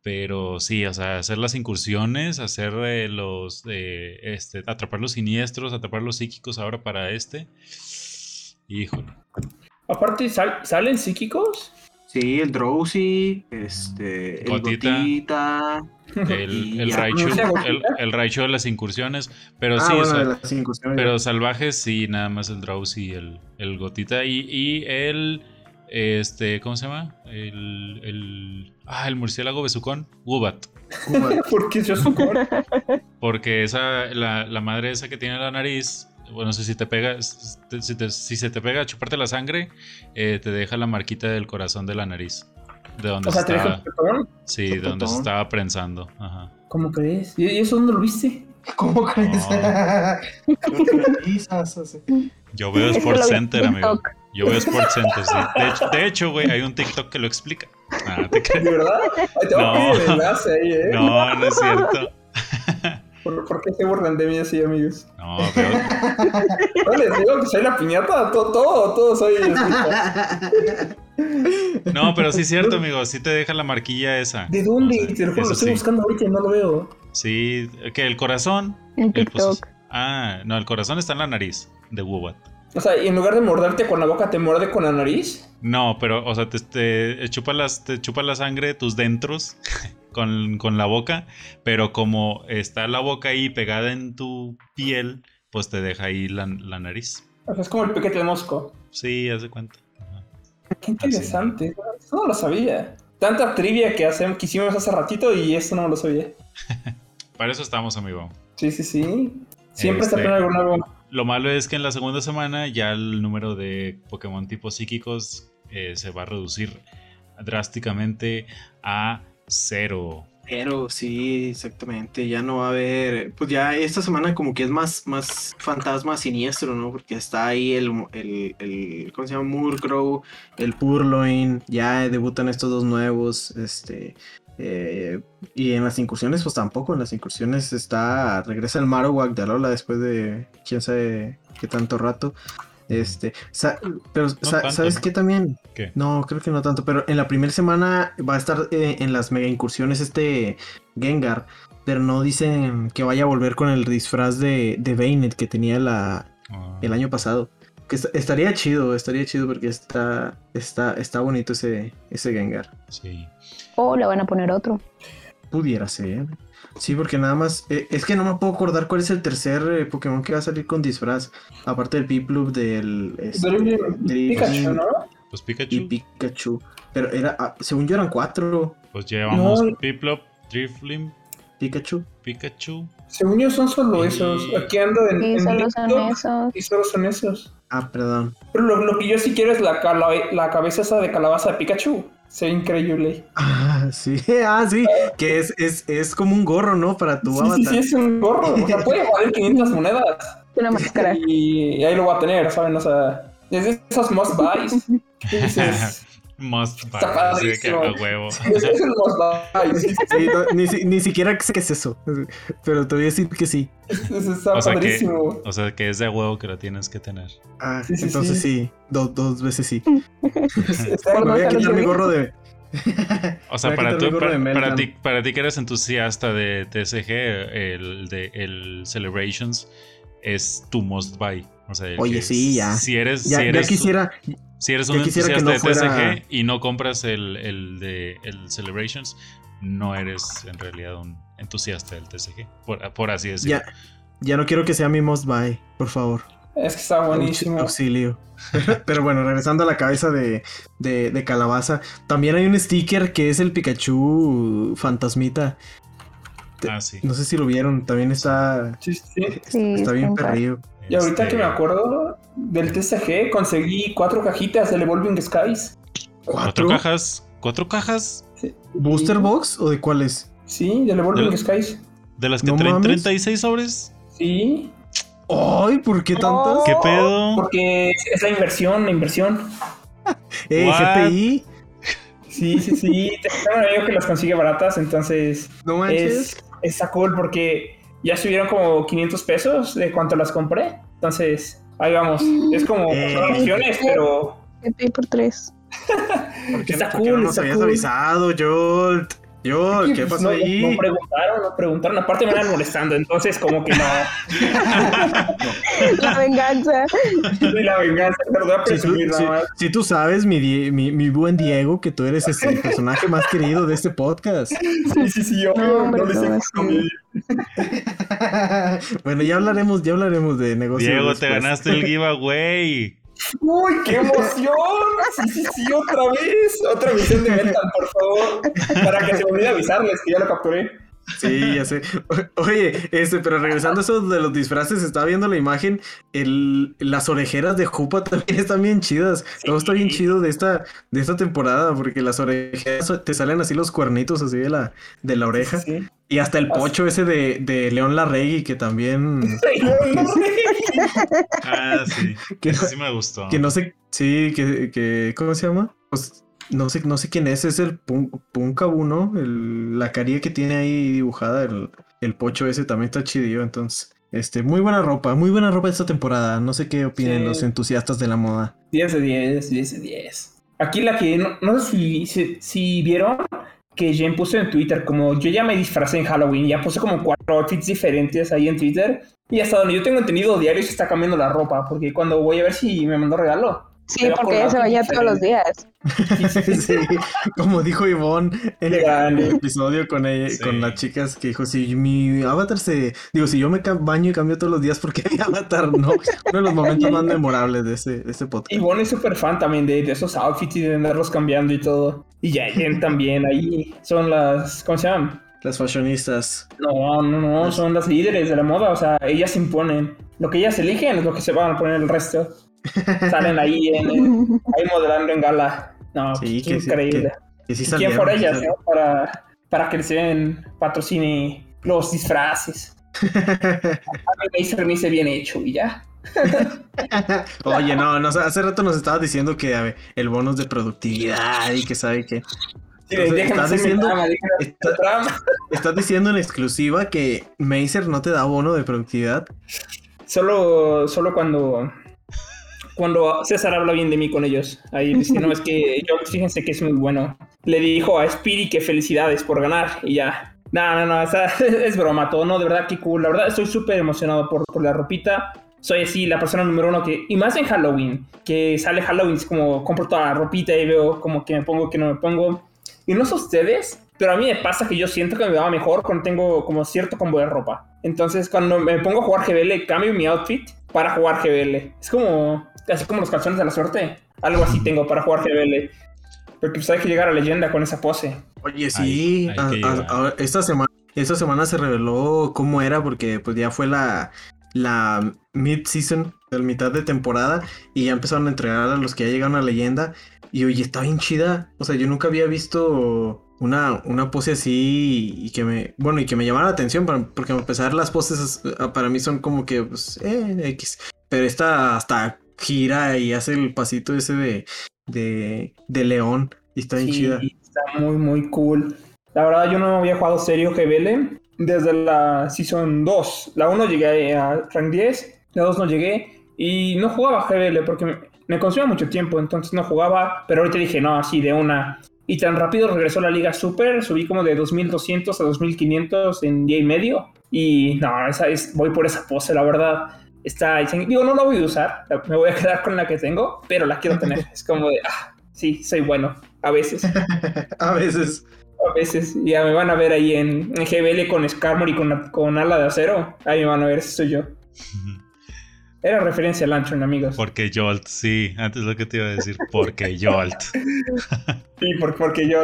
Pero sí, o sea, hacer las incursiones, hacer los, este, atrapar los siniestros, atrapar los psíquicos ahora para este. Híjole. Aparte, ¿sal- ¿salen psíquicos? Sí, el Drowsy, este, el Gotita. Gotita. El, el Raichu, el, el Raichu de las incursiones, pero ah, sí, bueno, las incursiones. Pero salvajes sí, nada más el Drowsy y el, el Gotita. Y, y el. Este, ¿cómo se llama? El. el ah, el murciélago besucón. Gubat. Yo soy Porque esa, la, la madre esa que tiene la nariz. Bueno, no sé si te pega. Si, te- si se te pega a chuparte la sangre, eh, te deja la marquita del corazón de la nariz. De donde O sea, te estaba. el petón. Sí, de donde se estaba prensando. Ajá. ¿Cómo crees? ¿Y eso dónde lo viste? ¿Cómo crees? No. Yo veo Sports Center, amigo. TikTok. Yo veo Sports Center, sí. De hecho, de hecho, güey, hay un TikTok que lo explica. Ah, te. ¿De verdad? No. ¿eh? No, no es cierto. ¿Por, por qué se burlan de mí así, amigos? No, pero No les digo que soy la piñata, todo, todo, todo soy. no, pero sí es cierto, amigo. Sí te deja la marquilla esa. ¿De dónde? O sea, Te lo juro, eso lo estoy sí. buscando ahorita y no lo veo. Sí, que el corazón. En pues, TikTok. ah, no, el corazón está en la nariz de Wubat. O sea, y en lugar de morderte con la boca, te muerde con la nariz. No, pero, o sea, te, te chupa, las, te chupa la sangre de tus dentros con, con la boca, pero como está la boca ahí pegada en tu piel, pues te deja ahí la, la nariz. O sea, es como el piquete de mosco. Sí, haz de cuenta. Ajá. Qué interesante. Eso no lo sabía. Tanta trivia que, hacemos, que hicimos hace ratito y esto no lo sabía. Para eso estamos, amigo. Sí, sí, sí. Siempre Este- está aprendiendo algo nuevo. Lo malo es que en la segunda semana ya el número de Pokémon tipo psíquicos eh, se va a reducir drásticamente a cero. Pero sí, exactamente, ya no va a haber, pues ya esta semana como que es más, más fantasma siniestro, ¿no? Porque está ahí el, el, el ¿cómo se llama? Murkrow, el Purloin, ya debutan estos dos nuevos, este, Eh, y en las incursiones, pues tampoco. En las incursiones está. Regresa el Marowak de Alola después de quién sabe qué tanto rato. Este, sa- pero sa- tanto, ¿sabes ¿no? qué también? ¿Qué? No, creo que no tanto, pero en la primera semana va a estar eh, en las mega incursiones este Gengar, pero no dicen que vaya a volver con el disfraz de, de Bainet que tenía la, Ah, el año pasado. Que est- estaría chido, estaría chido porque está, está, está bonito ese, ese Gengar. sí. O le van a poner otro. Pudiera ser. Sí, porque nada más. eh, es que no me puedo acordar cuál es el tercer eh, Pokémon que va a salir con disfraz. Aparte del Piplup, del. este, Pikachu, ¿no? Pues Y Pikachu, Pikachu. Pero era. ah, según yo eran cuatro. pues llevamos No. Piplup, Driflim, Pikachu. Pikachu. Según yo son solo esos. Aquí ando en, Sí, en solo son esos. y solo son esos. Ah, perdón. Pero lo, lo que yo sí quiero es la, cala- la cabeza esa de calabaza de Pikachu. Se ve increíble. Ah, sí. Ah, sí. Que es, es, es como un gorro, ¿no? Para tu Sí, avatar. sí, sí, es un gorro. O sea, puede valer 500 monedas. Una máscara. Y ahí lo voy a tener, ¿saben? O sea, es de esos must buys. ¿Qué dices? Must buy. Está así de que a huevo. Es, es el must buy. Sí, Sí, no, ni, si- ni siquiera sé qué es eso. Pero te voy a decir que sí. es- es- está O sea que- padrísimo. O sea, que es de huevo que lo tienes que tener. Ah, Sí, sí, entonces sí. sí. Do- dos veces sí. Está Me voy a quitar mi gorro de. O sea, para, tú- ti, para ti que eres entusiasta de TSG, el de el Celebrations es tu must buy. O sea, el Oye, que sí, ya. Si eres, Ya, si ya eres, quisiera. Si eres un entusiasta no de fuera- TSG y no compras el, el de el Celebrations, no eres en realidad un entusiasta del TSG, por, por así decirlo. Ya, ya no quiero que sea mi must buy, por favor. Es que está buenísimo. Auxilio. Pero bueno, regresando a la cabeza de, de, de calabaza. También hay un sticker que es el Pikachu fantasmita. Ah, sí. No sé si lo vieron. También está. Sí, sí. Sí, está bien perrillo. Y ahorita Este, que me acuerdo del TCG, conseguí cuatro cajitas del Evolving Skies. ¿Cuatro cajas? ¿Cuatro cajas? ¿Booster box o de cuáles? Sí, del Evolving Skies. ¿De las que No traen mames. 36 sobres? Sí, ¡Ay! ¿Por qué tantas? ¿Qué pedo? porque es- la inversión, la inversión. ¡Eh, What? GPI! Sí, sí, sí. Tengo un amigo que las consigue baratas, entonces No manches. es, está cool porque ya subieron como 500 pesos de cuánto las compré. Entonces, ahí vamos. Es como Eh. opciones, pero por tres. ¿Por qué, está por qué no cool, nos está habías cool. avisado, Jolt? Jolt, ¿qué pasó no, ahí? no preguntaron, no preguntaron. Aparte me van molestando, entonces como que no. La venganza. Y la venganza, a Si tú, si- más. si tú sabes, mi, mi, mi buen Diego, que tú eres este, el personaje más querido de este podcast. Sí, sí, sí, obvio, No, hombre, no le no, sé sí. comedia. bueno, ya hablaremos, ya hablaremos de negocios. Diego, te ganaste el giveaway. ¡Uy, qué emoción! Sí, sí, sí, otra vez. Otra misión de Metal, por favor. Para que se me olvide avisarles que ya lo capturé. Sí, ya sé. Oye, este, pero regresando a eso de los disfraces, estaba viendo la imagen. El, las orejeras de Jupa también están bien chidas. Todo está bien chido de esta, de esta temporada, porque las orejeras te salen así los cuernitos así de la, de la oreja. Sí. Y hasta el pocho ese de, de León Larregui, que también. Ah, sí. Que, sí me gustó. que no sé. Sí, que, que. ¿Cómo se llama? Pues no sé, no sé quién es. Es el Pun- Punkabu, ¿no? El, la carilla que tiene ahí dibujada. El, el pocho ese también está chidillo. Entonces, este, muy buena ropa. Muy buena ropa esta temporada. No sé qué opinen Sí. los entusiastas de la moda. 10 de 10, 10 de 10. Aquí la que no, no sé si, si, si vieron que Jen puso en Twitter, como yo ya me disfracé en Halloween, ya puse como cuatro outfits diferentes ahí en Twitter. Y hasta donde yo tengo entendido, diario se está cambiando la ropa, porque cuando voy a ver si me mandó regalo. Sí, porque ella se baña todos los días. sí, como dijo Ivonne en el grande. episodio con ella, Sí. con las chicas que dijo, si mi avatar se, digo, si yo me baño y cambio todos los días, ¿por qué mi avatar no? Uno de los momentos más memorables de ese, de ese podcast. Ivonne es súper fan también de, de esos outfits y de andarlos cambiando y todo. Y ya Jen también, ahí son las, ¿cómo se llaman? Las fashionistas. No, no, no, son las líderes de la moda, o sea, ellas imponen. Lo que ellas eligen es lo que se van a poner el resto. Salen ahí, en, ahí modelando en gala. No, Sí, qué que sí, increíble. Que sí ¿Y ¿Quién salieron, por ellas, no? Para, para que den patrocine los disfraces. A mí me hice, me hice bien hecho y ya. Oye, no, no, hace rato nos estabas diciendo que a ver, el bonus de productividad y que sabe que. Sí, Entonces, déjenme estás diciendo- trama, está-. Estás diciendo en exclusiva que Mazer no te da bono de productividad. Solo, solo cuando, cuando César habla bien de mí con ellos. Ahí dice, no, es que yo, fíjense que es muy bueno. Le dijo a Speedy que felicidades por ganar y ya. No, no, no, es broma todo, no, de verdad que cool. La verdad estoy súper emocionado por, por la ropita. Soy así la persona número uno que, y más en Halloween, que sale Halloween, es como compro toda la ropita y veo como que me pongo, que no me pongo. Y no sé ustedes, pero a mí me pasa que yo siento que me va mejor cuando tengo como cierto combo de ropa. Entonces, cuando me pongo a jugar GBL, cambio mi outfit para jugar GBL. Es como, así como los calzones de la suerte. Algo así tengo para jugar GBL. Porque pues hay que llegar a leyenda con esa pose. Oye, sí, hay a- que a- llevar. a- esta semana, esta semana se reveló cómo era porque pues ya fue la, la mid-season, la mitad de temporada y ya empezaron a entregar a los que ya llegaron a leyenda y oye, está bien chida, o sea, yo nunca había visto una, una pose así y que me, bueno, y que me llamara la atención para- porque a pesar las poses para mí son como que, pues, eh, X, pero esta hasta gira y hace el pasito ese de, de, de león y está bien Sí, chida. Está muy, muy cool. La verdad, yo no había jugado serio GBL desde la Season 2. La 1 llegué a Rank 10, la 2 no llegué. Y no jugaba GBL porque me, me consumía mucho tiempo, entonces no jugaba. Pero ahorita dije, no, así de una. Y tan rápido regresó la Liga Super, subí como de 2200 a 2500 en día y medio. Y no, esa es, voy por esa pose, la verdad. Está, digo, no la voy a usar, me voy a quedar con la que tengo, pero la quiero tener. Es como de, ah, sí, soy bueno, a veces. A veces. A veces ya me van a ver ahí en, en GBL con Scarmor y con, con ala de acero. Ahí me van a ver, ese soy yo. Era referencia a Lantern, amigos. Porque Jolt, sí, antes lo que te iba a decir, porque Jolt. Sí, por- porque yo.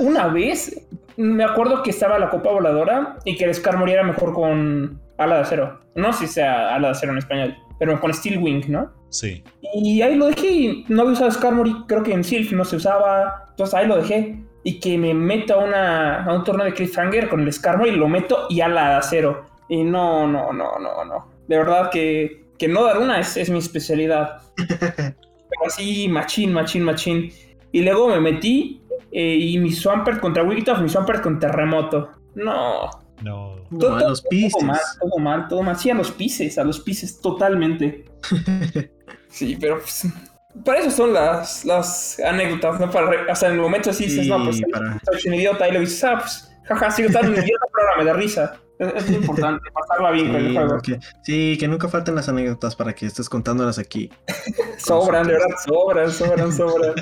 Una vez me acuerdo que estaba la Copa Voladora y que el Scarmor era mejor con ala de acero. No sé si sea ala de acero en español, pero con Steel Wing, ¿no? Sí. Y ahí lo dejé y no había usado Scarmor y creo que en Sylph no se usaba. Entonces ahí lo dejé. Y que me meto a, una, a un torneo de Cliffhanger con el Scarmor y lo meto y ala de acero. Y no, no, no, no, no. De verdad que, que no dar una es, es mi especialidad. Pero así, machín, machín, machín. Y luego me metí eh, y mi Swampert contra Wigglytuff, mi Swampert con Terremoto. No. No. No, a los Todo pistes. mal, todo mal, todo mal. Sí, a los pises, a los pises totalmente. sí, pero pues, para eso son las, las anécdotas, ¿no? Para, re- o sea, en el momento sí dices, Sí, no, pues para- soy un idiota y le dices, ah, pues, jaja, sigo estando un idiota, pero ahora me da risa. Es, importante, pasarla bien con el Sí, juego. que, sí, que nunca falten las anécdotas para que estés contándolas aquí. Sobran, de verdad, sobran, sobran, sobran.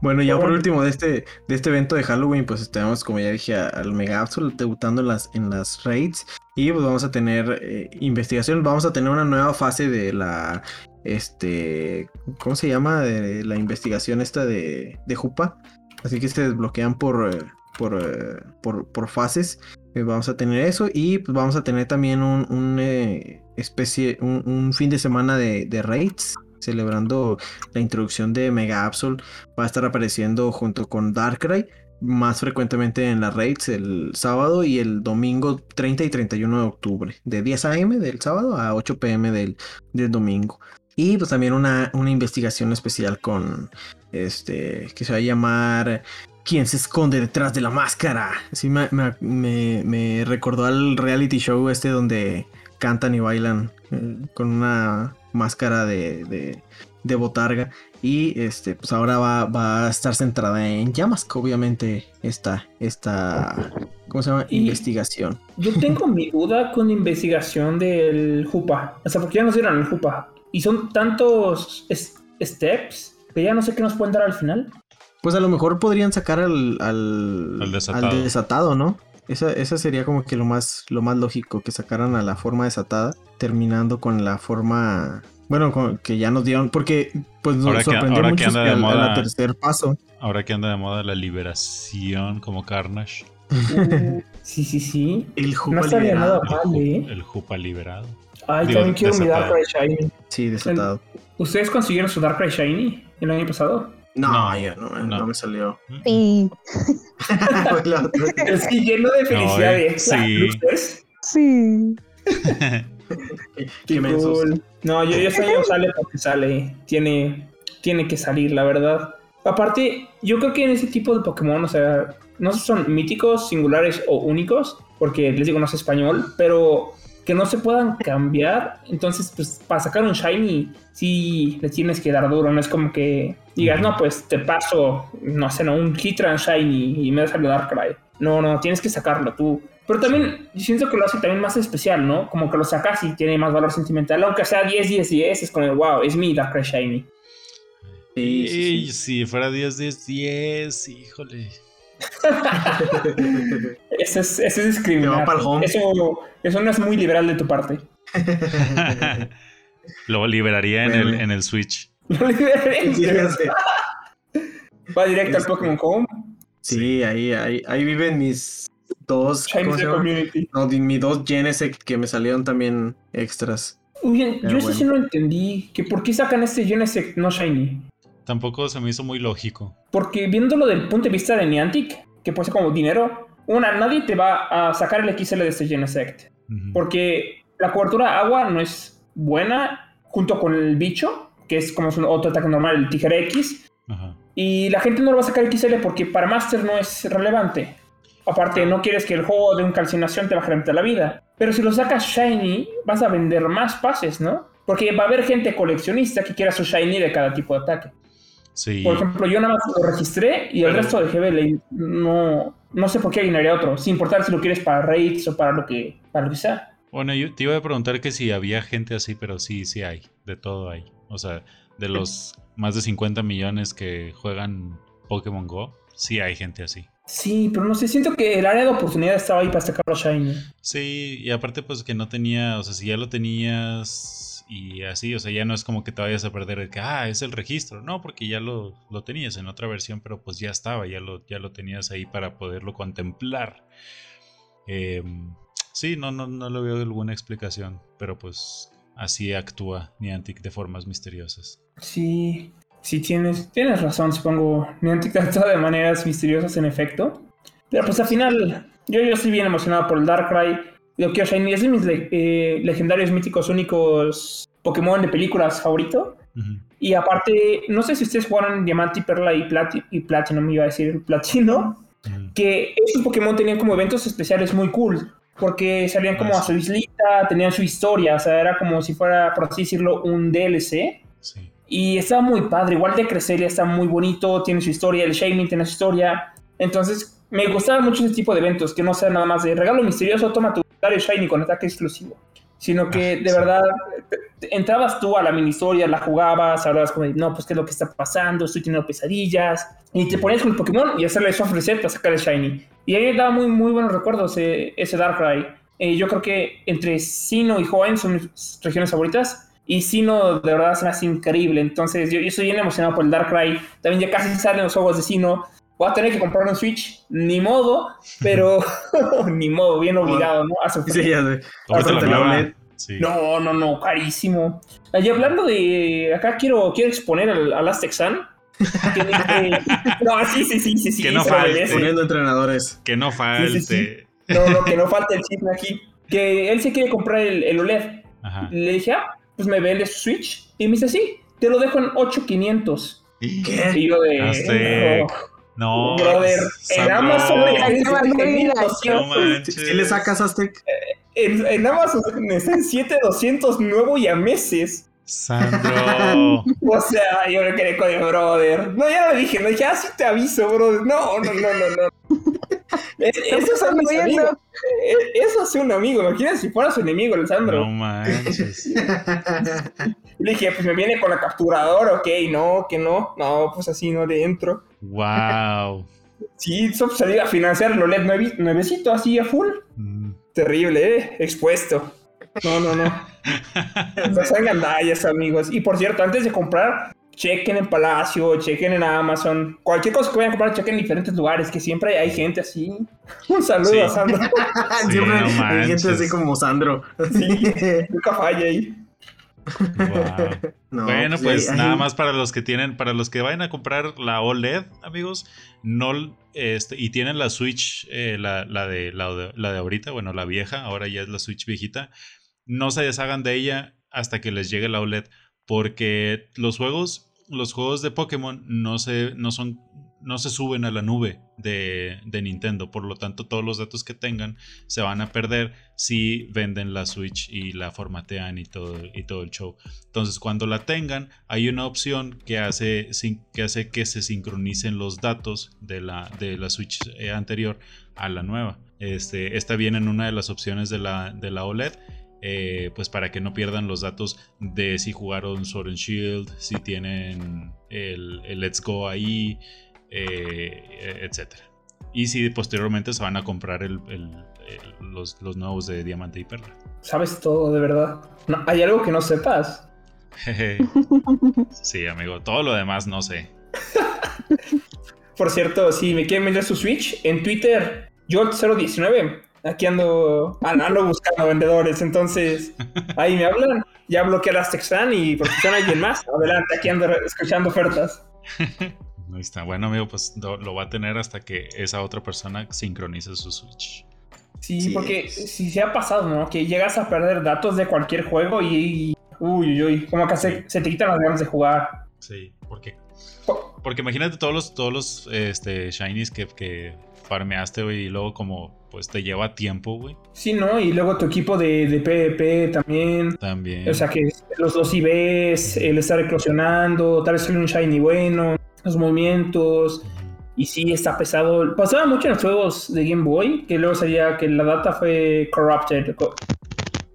Bueno, ya por último de este, de este evento de Halloween, pues tenemos, como ya dije, al Mega Absol debutando en las, en las raids. Y pues vamos a tener eh, investigación, vamos a tener una nueva fase de la, este, ¿cómo se llama? De la investigación esta de, de Jupa. Así que se desbloquean por, eh, por, eh, por, por fases. Eh, vamos a tener eso y pues vamos a tener también un, un, eh, especie, un, un fin de semana de, de raids. Celebrando la introducción de Mega Absol va a estar apareciendo junto con Darkrai más frecuentemente en las raids el sábado y el domingo 30 y 31 de octubre, de 10 a.m. del sábado a 8 p.m. del, del domingo. Y pues también una, una investigación especial con este que se va a llamar ¿Quién se esconde detrás de la máscara? Sí, me, me- me- recordó al reality show este donde cantan y bailan eh, con una máscara de, de, de botarga. Y este, pues ahora va, va a estar centrada en llamas, obviamente, esta, esta, ¿cómo se llama? Y- Investigación. Yo tengo mi duda con la investigación del Jupa. O sea, porque ya nos dieron el Jupa. Y son tantos es- steps que ya no sé qué nos pueden dar al final. Pues a lo mejor podrían sacar al, al, Al desatado. al desatado, ¿no? Esa, esa sería como que lo más, lo más lógico, que sacaran a la forma desatada, terminando con la forma, bueno, con- que ya nos dieron, porque pues nos Ahora sorprendió que mucho anda que moda- al tercer paso. Ahora que anda de moda la liberación como Carnage. Uh, sí, sí, sí. El No Jupa estaría liberado. nada El, mal, ¿eh? el Jupa liberado. Ay, Digo, también quiero mi desatado. Darkrai Shiny. Sí, desatado. ¿Ustedes consiguieron su Darkrai Shiny el año pasado? No, No, ya no, no, no. me salió. Sí. Sí, lleno de felicidad. No, eh, sí. Sí. Qué cool. No, yo, yo año sale porque sale. Tiene, tiene que salir, la verdad. Aparte, yo creo que en ese tipo de Pokémon, o sea, no sé si son míticos, singulares o únicos, porque les digo, no sé español, pero que no se puedan cambiar. Entonces, pues para sacar un Shiny, sí le tienes que dar duro. No es como que digas, no, pues te paso, no sé, no, un Hitran Shiny y me das a Darkrai. No, no, tienes que sacarlo tú. Pero también yo siento que lo hace también más especial, ¿no? Como que lo sacas y tiene más valor sentimental. Aunque sea 10, 10, 10, es como, wow, es mi Darkrai Shiny. Sí, sí, Y si fuera 10, 10, 10, híjole. Eso es, eso es discriminar. Eso, eso no es muy liberal de tu parte. Lo liberaría en, el, en el Switch. Va directo al Este- Pokémon Home. Sí, ahí, ahí, ahí viven mis dos. No, mis dos Genesect que me salieron también extras. Oye, Pero yo eso sí no entendí. Que ¿Por qué sacan este Genesect no Shiny? Tampoco se me hizo muy lógico. Porque viéndolo del punto de vista de Niantic, que puede ser como dinero, una, nadie te va a sacar el XL de este Genesect. Ujú. Porque la cobertura agua no es buena junto con el bicho, que es como su otro ataque normal, el Tijera X. Ajá. Y la gente no lo va a sacar XL porque para Master no es relevante. Aparte, no quieres que el juego de un calcinación te baje la mitad de la vida. Pero si lo sacas Shiny, vas a vender más pases, ¿no? Porque va a haber gente coleccionista que quiera su Shiny de cada tipo de ataque. Sí. Por ejemplo, yo nada más lo registré y el Pero- resto de GBL no, no sé por qué agregaría otro, sin importar si lo quieres para raids o para lo que, para lo que sea. Bueno, yo te iba a preguntar que si había gente así, pero sí, sí hay. De todo hay. O sea, de los más de 50 millones que juegan Pokémon Go, sí hay gente así. Sí, pero no sé, siento que el área de oportunidad estaba ahí para sacar los Shiny. Sí, y aparte pues que no tenía, o sea, si ya lo tenías y así, o sea, ya no es como que te vayas a perder el que, ah, es el registro, no, porque ya lo, lo tenías en otra versión, pero pues ya estaba, ya lo, ya lo tenías ahí para poderlo contemplar. Em, sí, no, no, no le veo alguna explicación, pero pues así actúa Niantic de formas misteriosas. Sí, sí tienes, tienes razón, supongo. Niantic actúa de maneras misteriosas en efecto. Pero pues al final, yo, yo estoy bien emocionado por el Darkrai. Lo quiero Shiny, es de mis le- eh, legendarios míticos únicos Pokémon de películas favorito. Y aparte, no sé si ustedes jugaron Diamante y Perla y, Plati y Platino, me iba a decir Platino, Ujú. que esos Pokémon tenían como eventos especiales muy cool, porque salían como Ah, a su islita, tenían su historia, o sea, era como si fuera, por así decirlo, un DLC. Sí. Y estaba muy padre, igual de Cresselia está muy bonito, tiene su historia, el Shaming tiene su historia. Entonces, me gustaba mucho ese tipo de eventos, que no sea nada más de regalo misterioso, toma tu Dario Shiny con ataque exclusivo. Sino que Ah, de verdad entrabas tú a la mini historia, la jugabas, hablabas como, de, no, pues qué es lo que está pasando, estoy teniendo pesadillas. Y te ponías con el Pokémon y hacerle soft reset para sacar el Shiny. Y ahí daba muy, muy buenos recuerdos eh, ese Darkrai. Eh, yo creo que entre Sino y Hoenn son mis regiones favoritas. Y Sino de verdad se me hace increíble. Entonces yo, yo estoy bien emocionado por el Darkrai. También ya casi salen los juegos de Sino. Voy a tener que comprar un Switch. Ni modo. Pero ni modo. Bien obligado, ¿no? A sufrir. Sí, ya sé. La. Sí. No, no, no. Carísimo. Y hablando de... Acá quiero, quiero exponer al, al Aztec Sun. que dice- no, sí, sí, sí, sí. sí Que no falte. Poniendo entrenadores. Que no falte. Sí, sí, No, no, que no falte el chisme aquí. Que él se quiere comprar el, el OLED. Ajá. Le dije, ah, pues me vende su Switch. Y me dice, sí, te lo dejo en 8500. ¿Qué? Y yo de. Aztec. "Oh, No. brother, en. Amazon le Ay, está en no me digas. 7200. No manches. Si le sacas Aztec. En, en Amazon está en 7200 nuevo y a meses. Sandro. O sea, yo me quedé con el brother. No, ya le dije, no, ya sí te aviso, brother. No, no, no, no, no. Es- Eso es un amigo. viendo. Eso es un amigo. Imagínate si fuera su enemigo, el Sandro. No manches. Le dije, pues me viene con la capturadora, ok, no, que no. No, pues así no le entro. Wow. Sí, eso pues, salir a financiar el OLED nuevi- nuevecito, así a full. Mm. Terrible, ¿eh? Expuesto. No, no, no. No sean gandallas, amigos. Y por cierto, antes de comprar, chequen en Palacio, chequen en Amazon. Cualquier cosa que vayan a comprar, chequen en diferentes lugares, que siempre hay gente así. Un saludo Sí. a Sandro. Siempre no hay gente así como Sandro. Nunca falla ahí. Wow. No, bueno, sí, pues nada más para los que tienen, para los que vayan a comprar la OLED, amigos, no este, y tienen la Switch, eh, la, la de, la, de, la de ahorita, bueno, la vieja, ahora ya es la Switch viejita, no se deshagan de ella hasta que les llegue la OLED, porque los juegos los juegos de Pokémon no se, no son, no se suben a la nube de, de Nintendo. Por lo tanto, todos los datos que tengan se van a perder si venden la Switch y la formatean y todo, y todo el show. Entonces, cuando la tengan, hay una opción que hace, que, hace que se sincronicen los datos de la, de la Switch eh, anterior a la nueva. Este, esta viene en una de las opciones de la, de la OLED. Eh, pues para que no pierdan los datos de si jugaron Sword and Shield, si tienen el, el Let's Go ahí, eh, etcétera. Y si posteriormente se van a comprar el- el- el- los, los nuevos de Diamante y Perla. Sabes todo, de verdad. No, ¿Hay algo que no sepas? Sí, amigo, todo lo demás no sé. Por cierto, si me quieren vender su Switch, en Twitter, Jolt019. Aquí ando, ando buscando vendedores, entonces ahí me hablan. Ya bloqueé las Texan y por si son alguien más, adelante, aquí ando escuchando ofertas. Ahí está. Bueno, amigo, pues lo, lo va a tener hasta que esa otra persona sincronice su Switch. Sí, Sí. porque si se ha pasado, ¿no? Que llegas a perder datos de cualquier juego y. y- uy, uy, uy, como que se, se te quitan las ganas de jugar. Sí, porque, porque imagínate todos los, todos los este, shinies que, que farmeaste, güey, y luego como pues te lleva tiempo, güey. Sí, ¿no? Y luego tu equipo de, de PvP también. También. O sea que los dos IVs, el estar eclosionando, tal vez sale un shiny bueno, los movimientos. Y sí, está pesado. Pasaba mucho en los juegos de Game Boy, que luego salía que la data fue corrupted. Co-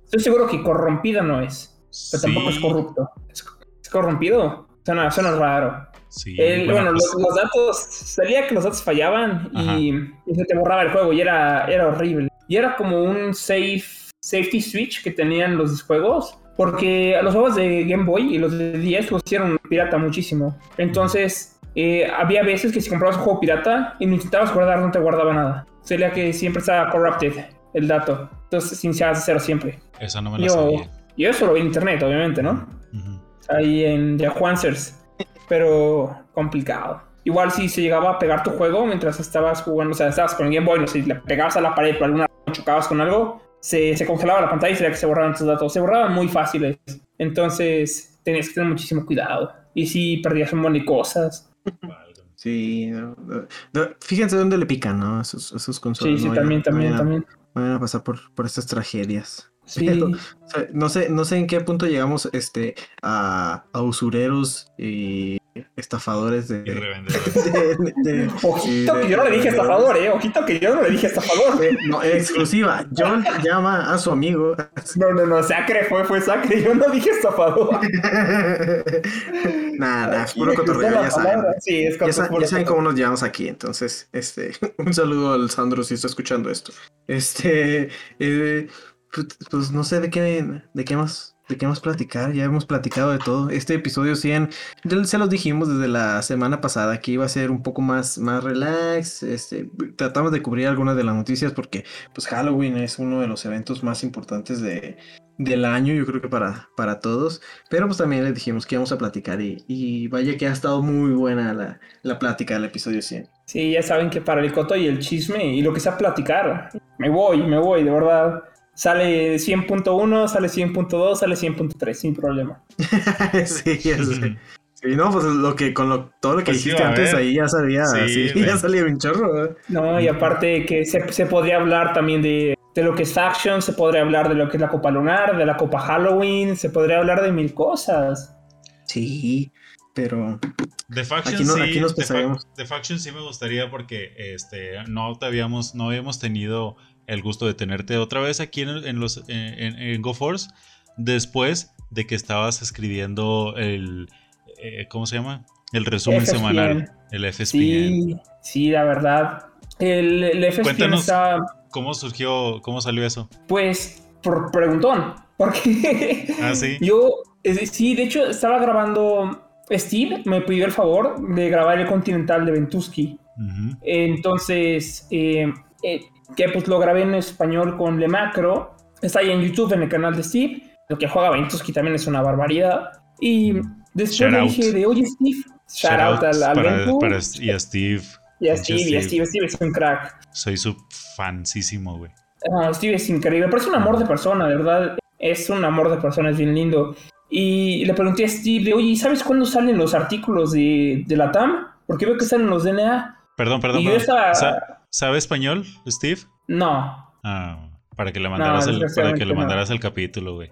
Estoy seguro que corrompida no es, pero tampoco es Sí, corrupto. ¿Es, es corrompido? Suena, suena raro. Sí, El- bueno, pues, los, los datos, salía que los datos fallaban y, y se te borraba el juego y era, era horrible. Y era como un safe, safety switch que tenían los juegos, porque los juegos de Game Boy y los de 10 los hicieron pirata muchísimo. Entonces, eh, había veces que si comprabas un juego pirata y lo intentabas guardar, no te guardaba nada. Sería que siempre estaba corrupted el dato. Entonces, de cero siempre. esa no me la Yo, sabía. y eso lo vi en internet, obviamente, ¿no? Ahí en Yahoo Answers, pero complicado. Igual si se llegaba a pegar tu juego mientras estabas jugando, o sea, estabas con el Game Boy, no sé, si le pegabas a la pared por alguna chocabas con algo, se, se congelaba la pantalla y sería que se borraban tus datos. Se borraban muy fáciles. Entonces tenías que tener muchísimo cuidado. Y si perdías un montón de cosas. Sí, no, no, no, fíjense dónde le pican, ¿no? Sus Sí, consolas. sí, no también, vayan- también, vayan también. Vayan a pasar por, por estas tragedias. Sí. Pero, O sea, no sé, no sé en qué punto llegamos este, a, a usureros y estafadores de. Y revendedores. de- de- Ojito de- que yo no le dije estafador, eh. Ojito que yo no le dije estafador. de- no, exclusiva. John llama a su amigo. No, no, no, Sacre fue, fue Sacre. Yo no dije estafador. Nada, es puro cotorreo, ya saben. Sí, es Ya, ya saben cotorreo. cómo nos llevamos aquí, entonces, este, un saludo al Sandro si está escuchando esto. Este, eh, pues, pues no sé de qué, de qué más, de qué más platicar, ya hemos platicado de todo. Este episodio 100, ya se los dijimos desde la semana pasada que iba a ser un poco más, más relax, este, tratamos de cubrir algunas de las noticias porque, pues Halloween es uno de los eventos más importantes de, del año, yo creo que para, para todos. Pero pues también les dijimos que íbamos a platicar y, y vaya que ha estado muy buena la, la plática del episodio 100. Sí, ya saben que para el coto y el chisme y lo que sea platicar, me voy, me voy, de verdad. Sale 100.1, sale 100.2, sale 100.3, sin problema. sí, ya sé. Sí, no, pues lo que con lo, todo lo que Pues dijiste antes ahí ya sabía, Sí, ya salía un chorro. ¿eh? No, y aparte que se, se podría hablar también de, de lo que es Faction, se podría hablar de lo que es la Copa Lunar, de la Copa Halloween, se podría hablar de mil cosas. Sí, pero The Faction Aquí no- sí, aquí nos The, Fa- Faction sí me gustaría porque este no te habíamos no habíamos tenido el gusto de tenerte otra vez aquí en, en los en, en GoForce después de que estabas escribiendo el eh, ¿cómo se llama? El resumen FSPN. semanal, el FSPN. Sí, sí, la verdad. El, el FSPN Cuéntanos. está, ¿Cómo surgió, cómo salió eso? pues, por preguntón. Porque Ah, sí. Yo, eh, sí, de hecho, estaba grabando. Steve me pidió el favor de grabar el Continental de Ventusky. Entonces, eh, eh, que pues lo grabé en español con Le Macro. Está ahí en YouTube, en el canal de Steve. Lo que juega Ventusky también es una barbaridad. Y después le dije de, oye, Steve, shout, out al, al para, y a Steve. y a Steve, y a Steve, Steve es un crack. Soy su fansísimo, güey. No, Steve es increíble, pero es un amor de persona, de verdad. Es un amor de persona, es bien lindo. Y le pregunté a Steve, de, oye, ¿sabes cuándo salen los artículos de, de la TAM? Porque veo que salen los DNA. Perdón, perdón. Y perdón. estaba- Sa- ¿Sabe español, Steve? No. Ah, para que le mandaras, el, para que le no. mandaras el capítulo, güey.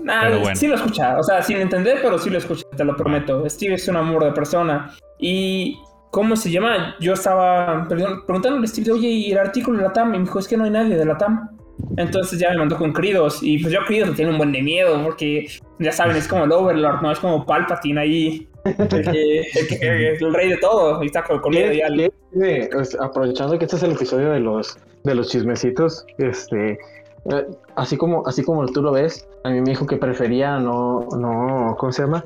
Nah, Pero bueno. sí lo escucha, o sea, sin entender, pero sí lo escucha, te lo prometo. Steve es un amor de persona. Y, ¿cómo se llama? Yo estaba preguntándole a Steve, oye, ¿y el artículo de la TAM? Y me dijo, es que no hay nadie de la TAM. Entonces ya me mandó con Cridos. Y pues yo a Cridos le tengo un buen de miedo, porque ya saben, es como el Overlord, ¿no? Es como Palpatine ahí. El, que- el que- el rey de todo. Y está con, con miedo ya. Aprovechando que este es el episodio de los de los chismecitos, este eh, así como así como tú lo ves, a mí me dijo que prefería no no ¿cómo se llama?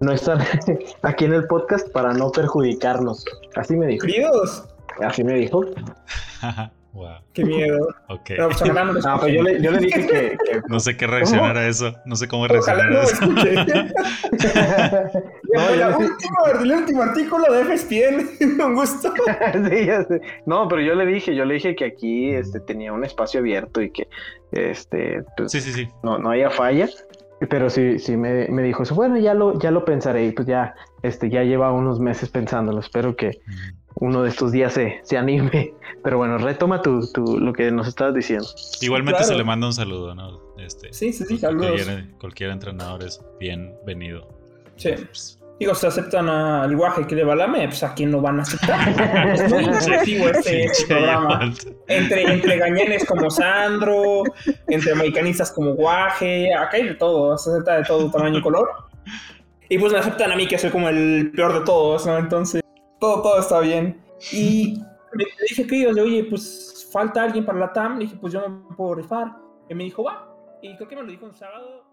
No estar aquí en el podcast para no perjudicarnos. Así me dijo. Cridos. Así me dijo. wow. Qué miedo. Ok. Pero pues no lo pues yo le, yo le dije que, que- No sé qué reaccionar a eso. No sé cómo reaccionar no a eso. le- última- el último artículo de FSPN. Un gusto. Sí, ya sé. No, pero yo le dije, yo le dije que aquí este tenía un espacio abierto y que este pues, Sí, sí, sí. no, no haya falla. Pero sí, sí me, me dijo eso. Bueno, ya lo, ya lo pensaré. Y pues ya, este, ya lleva unos meses pensándolo. Espero que uno de estos días se, se anime. Pero bueno, retoma tu, tu, lo que nos estabas diciendo. Igualmente Claro. se le manda un saludo, ¿no? Este, Sí, sí, sí, cualquier- saludos. Cualquier, entrenador es bienvenido. Sí. Pues, Digo, si aceptan al guaje que le balame, pues a quién no van a aceptar. Es muy inclusivo este, este programa. Entre, entre gañanes como Sandro, entre americanistas como guaje, acá hay de todo, se acepta de todo tamaño y color. Y pues me aceptan a mí que soy como el peor de todos, ¿no? Entonces, todo, todo está bien. Y me dije que oye, pues falta alguien para la TAM. Le dije, pues yo me puedo rifar. Y me dijo, va. Y creo que me lo dijo un sábado.